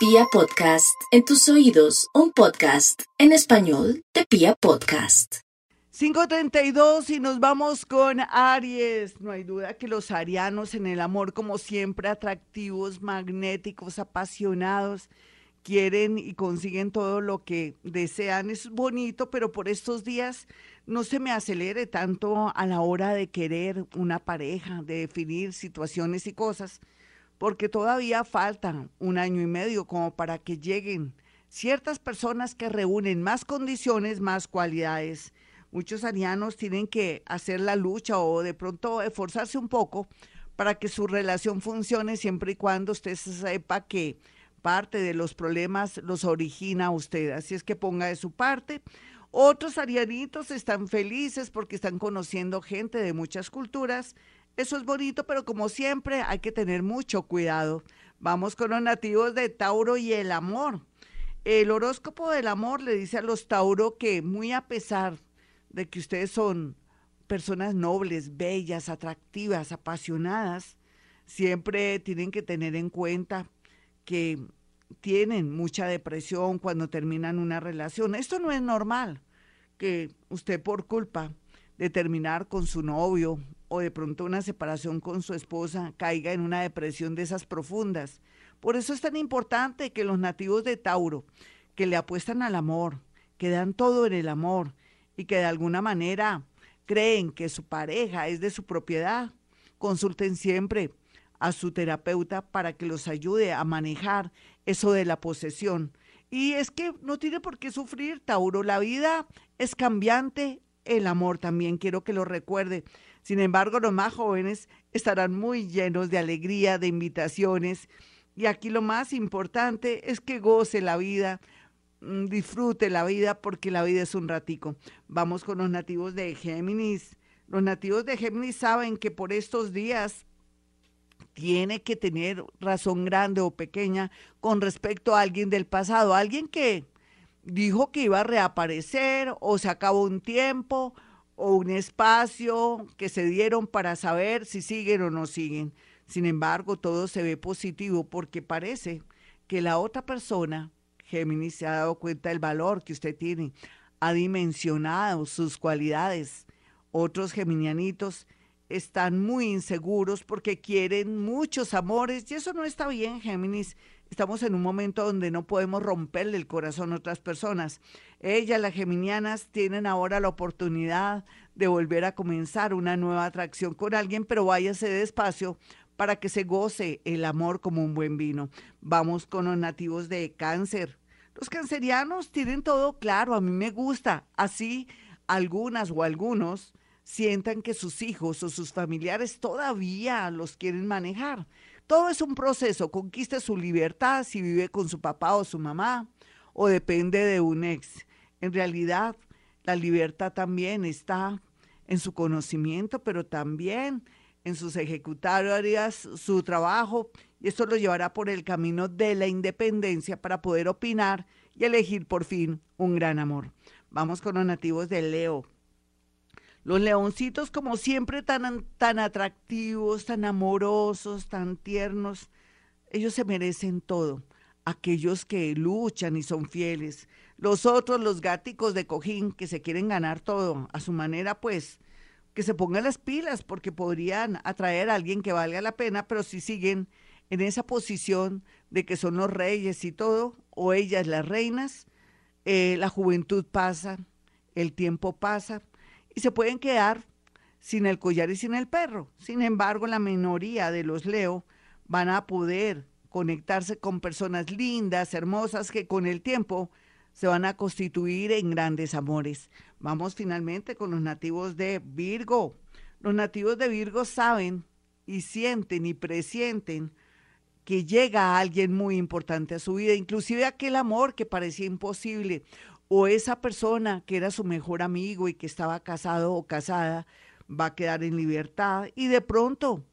Pia Podcast, en tus oídos, un podcast en español de Pia Podcast. 532 y nos vamos con Aries. No hay duda que los arianos en el amor, como siempre, atractivos, magnéticos, apasionados, quieren y consiguen todo lo que desean. Es bonito, pero por estos días no se me acelere tanto a la hora de querer una pareja, de definir situaciones y cosas porque todavía falta un año y medio como para que lleguen ciertas personas que reúnen más condiciones, más cualidades. Muchos arianos tienen que hacer la lucha o de pronto esforzarse un poco para que su relación funcione siempre y cuando usted sepa que parte de los problemas los origina usted. Así es que ponga de su parte. Otros arianitos están felices porque están conociendo gente de muchas culturas eso es bonito, pero como siempre hay que tener mucho cuidado. Vamos con los nativos de Tauro y el amor. El horóscopo del amor le dice a los Tauro que muy a pesar de que ustedes son personas nobles, bellas, atractivas, apasionadas, siempre tienen que tener en cuenta que tienen mucha depresión cuando terminan una relación. Esto no es normal, que usted por culpa de terminar con su novio o de pronto una separación con su esposa caiga en una depresión de esas profundas. Por eso es tan importante que los nativos de Tauro, que le apuestan al amor, que dan todo en el amor y que de alguna manera creen que su pareja es de su propiedad, consulten siempre a su terapeuta para que los ayude a manejar eso de la posesión. Y es que no tiene por qué sufrir, Tauro. La vida es cambiante, el amor también, quiero que lo recuerde. Sin embargo, los más jóvenes estarán muy llenos de alegría, de invitaciones. Y aquí lo más importante es que goce la vida, mm, disfrute la vida, porque la vida es un ratico. Vamos con los nativos de Géminis. Los nativos de Géminis saben que por estos días tiene que tener razón grande o pequeña con respecto a alguien del pasado, alguien que dijo que iba a reaparecer o se acabó un tiempo o un espacio que se dieron para saber si siguen o no siguen. Sin embargo, todo se ve positivo porque parece que la otra persona, Géminis, se ha dado cuenta del valor que usted tiene, ha dimensionado sus cualidades. Otros geminianitos están muy inseguros porque quieren muchos amores y eso no está bien, Géminis. Estamos en un momento donde no podemos romperle el corazón a otras personas. Ellas, las geminianas, tienen ahora la oportunidad de volver a comenzar una nueva atracción con alguien, pero váyase despacio para que se goce el amor como un buen vino. Vamos con los nativos de cáncer. Los cancerianos tienen todo claro, a mí me gusta. Así, algunas o algunos sientan que sus hijos o sus familiares todavía los quieren manejar. Todo es un proceso, conquista su libertad si vive con su papá o su mamá o depende de un ex. En realidad, la libertad también está en su conocimiento, pero también en sus ejecutarias, su trabajo, y esto lo llevará por el camino de la independencia para poder opinar y elegir por fin un gran amor. Vamos con los nativos de Leo. Los leoncitos, como siempre, tan, tan atractivos, tan amorosos, tan tiernos, ellos se merecen todo. Aquellos que luchan y son fieles. Los otros, los gáticos de cojín, que se quieren ganar todo a su manera, pues que se pongan las pilas, porque podrían atraer a alguien que valga la pena, pero si siguen en esa posición de que son los reyes y todo, o ellas las reinas, eh, la juventud pasa, el tiempo pasa y se pueden quedar sin el collar y sin el perro. Sin embargo, la minoría de los Leo van a poder conectarse con personas lindas, hermosas, que con el tiempo se van a constituir en grandes amores. Vamos finalmente con los nativos de Virgo. Los nativos de Virgo saben y sienten y presienten que llega alguien muy importante a su vida, inclusive aquel amor que parecía imposible o esa persona que era su mejor amigo y que estaba casado o casada va a quedar en libertad y de pronto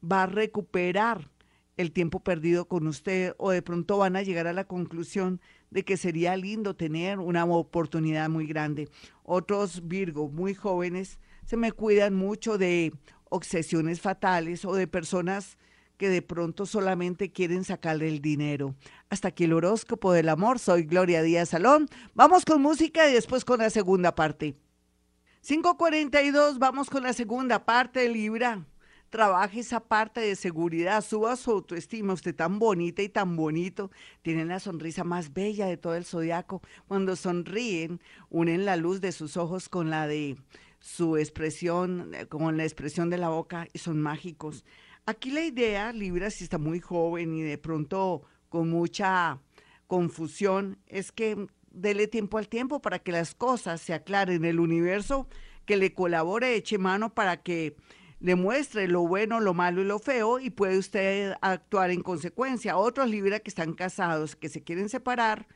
va a recuperar el tiempo perdido con usted o de pronto van a llegar a la conclusión de que sería lindo tener una oportunidad muy grande. Otros Virgo muy jóvenes se me cuidan mucho de obsesiones fatales o de personas que de pronto solamente quieren sacarle el dinero. Hasta aquí el horóscopo del amor. Soy Gloria Díaz Salón. Vamos con música y después con la segunda parte. 542, vamos con la segunda parte, Libra. Trabaje esa parte de seguridad, suba su autoestima. Usted tan bonita y tan bonito, tiene la sonrisa más bella de todo el zodiaco. Cuando sonríen, unen la luz de sus ojos con la de su expresión, eh, con la expresión de la boca y son mágicos. Aquí la idea, Libra, si está muy joven y de pronto con mucha confusión, es que dele tiempo al tiempo para que las cosas se aclaren. El universo que le colabore, eche mano para que le muestre lo bueno, lo malo y lo feo y puede usted actuar en consecuencia. Otros Libra que están casados, que se quieren separar,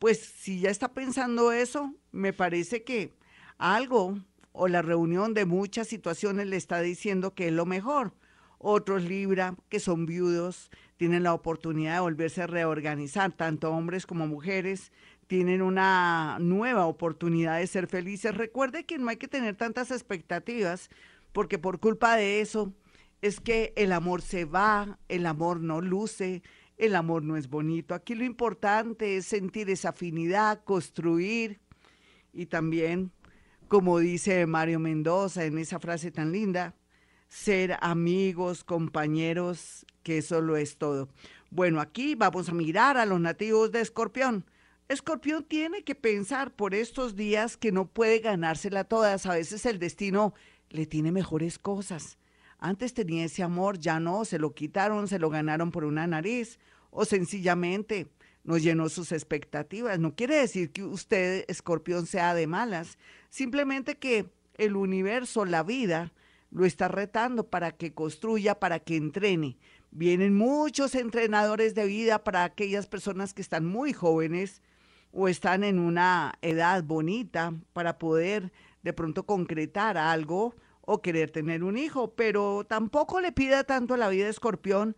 pues si ya está pensando eso, me parece que algo o la reunión de muchas situaciones le está diciendo que es lo mejor. Otros Libra que son viudos tienen la oportunidad de volverse a reorganizar, tanto hombres como mujeres tienen una nueva oportunidad de ser felices. Recuerde que no hay que tener tantas expectativas, porque por culpa de eso es que el amor se va, el amor no luce, el amor no es bonito. Aquí lo importante es sentir esa afinidad, construir y también, como dice Mario Mendoza en esa frase tan linda, ser amigos, compañeros, que eso lo es todo. Bueno, aquí vamos a mirar a los nativos de Escorpión. Escorpión tiene que pensar por estos días que no puede ganársela todas. A veces el destino le tiene mejores cosas. Antes tenía ese amor, ya no, se lo quitaron, se lo ganaron por una nariz o sencillamente no llenó sus expectativas. No quiere decir que usted, escorpión, sea de malas, simplemente que el universo, la vida, lo está retando para que construya, para que entrene. Vienen muchos entrenadores de vida para aquellas personas que están muy jóvenes o están en una edad bonita para poder de pronto concretar algo o querer tener un hijo, pero tampoco le pida tanto a la vida escorpión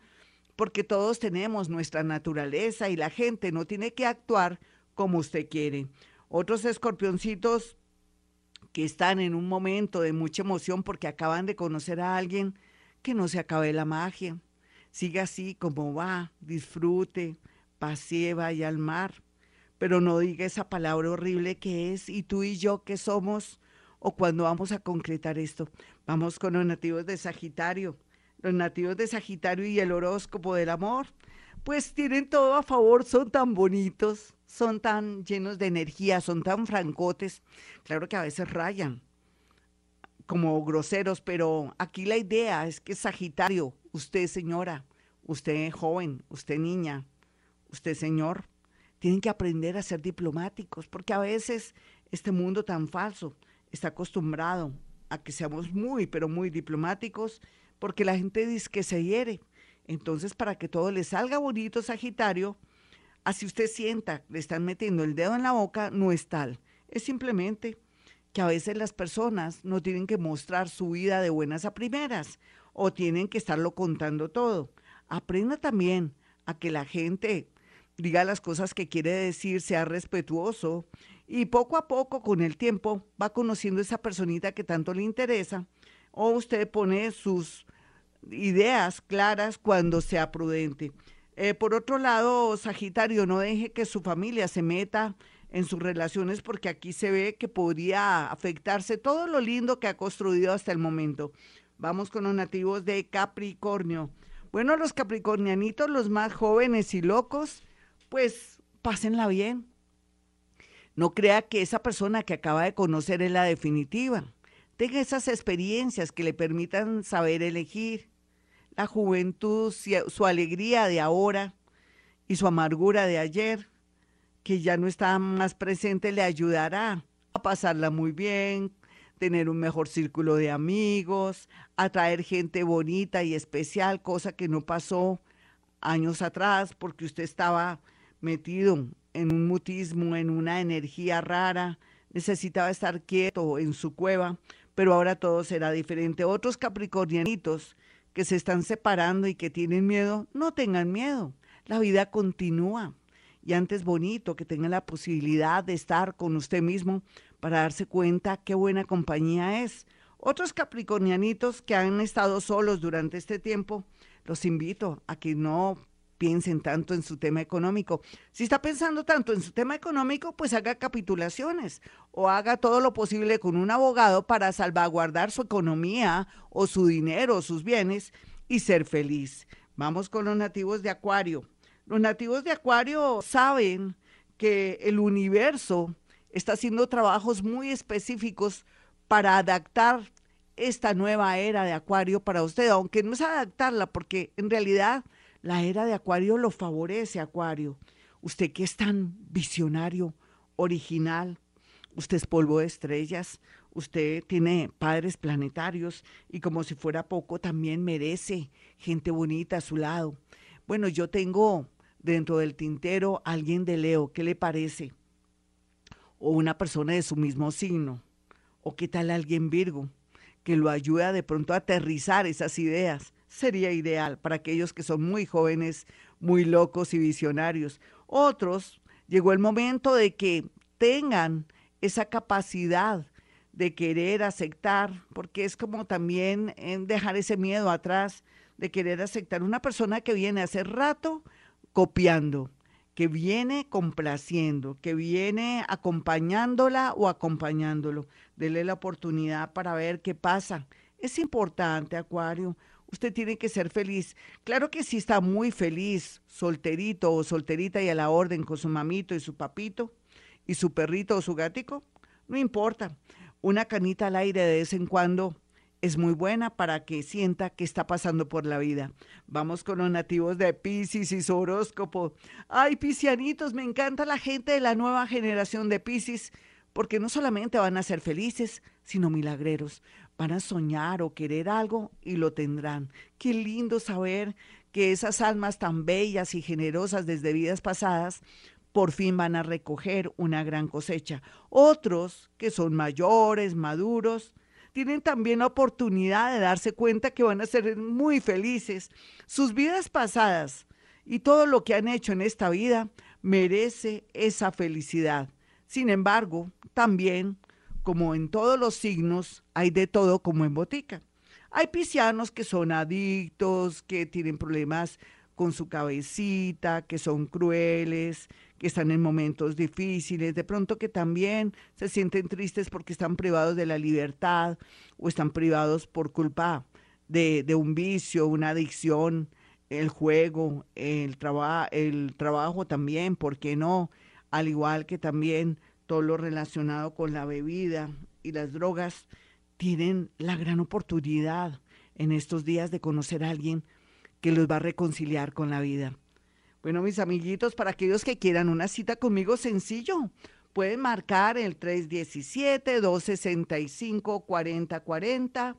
porque todos tenemos nuestra naturaleza y la gente no tiene que actuar como usted quiere. Otros escorpioncitos están en un momento de mucha emoción porque acaban de conocer a alguien, que no se acabe la magia. Siga así como va, disfrute, pasee, vaya al mar, pero no diga esa palabra horrible que es y tú y yo que somos o cuando vamos a concretar esto. Vamos con los nativos de Sagitario los nativos de Sagitario y el horóscopo del amor, pues tienen todo a favor, son tan bonitos, son tan llenos de energía, son tan francotes. Claro que a veces rayan como groseros, pero aquí la idea es que Sagitario, usted señora, usted joven, usted niña, usted señor, tienen que aprender a ser diplomáticos, porque a veces este mundo tan falso está acostumbrado a que seamos muy, pero muy diplomáticos porque la gente dice que se hiere. Entonces, para que todo le salga bonito, Sagitario, así usted sienta, le están metiendo el dedo en la boca, no es tal. Es simplemente que a veces las personas no tienen que mostrar su vida de buenas a primeras o tienen que estarlo contando todo. Aprenda también a que la gente diga las cosas que quiere decir, sea respetuoso y poco a poco con el tiempo va conociendo esa personita que tanto le interesa o usted pone sus ideas claras cuando sea prudente. Eh, por otro lado, Sagitario, no deje que su familia se meta en sus relaciones porque aquí se ve que podría afectarse todo lo lindo que ha construido hasta el momento. Vamos con los nativos de Capricornio. Bueno, los capricornianitos, los más jóvenes y locos, pues pásenla bien. No crea que esa persona que acaba de conocer es la definitiva. Tenga esas experiencias que le permitan saber elegir. La juventud, su alegría de ahora y su amargura de ayer, que ya no está más presente, le ayudará a pasarla muy bien, tener un mejor círculo de amigos, atraer gente bonita y especial, cosa que no pasó años atrás porque usted estaba metido en un mutismo, en una energía rara, necesitaba estar quieto en su cueva pero ahora todo será diferente. Otros capricornianitos que se están separando y que tienen miedo, no tengan miedo. La vida continúa. Y antes bonito que tengan la posibilidad de estar con usted mismo para darse cuenta qué buena compañía es. Otros capricornianitos que han estado solos durante este tiempo, los invito a que no piensen tanto en su tema económico. Si está pensando tanto en su tema económico, pues haga capitulaciones o haga todo lo posible con un abogado para salvaguardar su economía o su dinero o sus bienes y ser feliz. Vamos con los nativos de Acuario. Los nativos de Acuario saben que el universo está haciendo trabajos muy específicos para adaptar esta nueva era de Acuario para usted, aunque no es adaptarla, porque en realidad la era de Acuario lo favorece, Acuario. Usted que es tan visionario, original, usted es polvo de estrellas, usted tiene padres planetarios y como si fuera poco, también merece gente bonita a su lado. Bueno, yo tengo dentro del tintero alguien de Leo, ¿qué le parece? O una persona de su mismo signo. ¿O qué tal alguien Virgo? que lo ayude de pronto a aterrizar esas ideas sería ideal para aquellos que son muy jóvenes, muy locos y visionarios. Otros, llegó el momento de que tengan esa capacidad de querer aceptar, porque es como también en dejar ese miedo atrás, de querer aceptar una persona que viene hace rato copiando, que viene complaciendo, que viene acompañándola o acompañándolo. Dele la oportunidad para ver qué pasa. Es importante, Acuario usted tiene que ser feliz. Claro que si está muy feliz, solterito o solterita y a la orden con su mamito y su papito y su perrito o su gático, no importa. Una canita al aire de vez en cuando es muy buena para que sienta que está pasando por la vida. Vamos con los nativos de Pisces y su horóscopo. Ay, piscianitos, me encanta la gente de la nueva generación de Pisces porque no solamente van a ser felices, sino milagreros. Van a soñar o querer algo y lo tendrán. Qué lindo saber que esas almas tan bellas y generosas desde vidas pasadas por fin van a recoger una gran cosecha. Otros, que son mayores, maduros, tienen también la oportunidad de darse cuenta que van a ser muy felices. Sus vidas pasadas y todo lo que han hecho en esta vida merece esa felicidad. Sin embargo, también, como en todos los signos, hay de todo como en botica. Hay piscianos que son adictos, que tienen problemas con su cabecita, que son crueles, que están en momentos difíciles, de pronto que también se sienten tristes porque están privados de la libertad o están privados por culpa de, un vicio, una adicción, el juego, el, el trabajo también, ¿por qué no? al igual que también todo lo relacionado con la bebida y las drogas, tienen la gran oportunidad en estos días de conocer a alguien que los va a reconciliar con la vida. Bueno, mis amiguitos, para aquellos que quieran una cita conmigo, sencillo, pueden marcar el 317-265-4040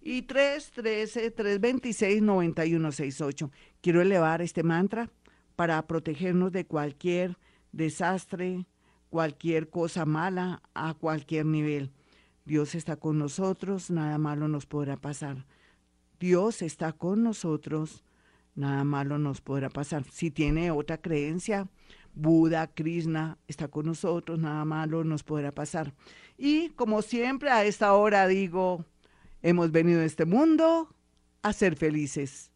y 313-326-9168. Quiero elevar este mantra para protegernos de cualquier desastre, cualquier cosa mala a cualquier nivel. Dios está con nosotros, nada malo nos podrá pasar. Dios está con nosotros, nada malo nos podrá pasar. Si tiene otra creencia, Buda, Krishna está con nosotros, nada malo nos podrá pasar. Y como siempre a esta hora digo, hemos venido a este mundo a ser felices.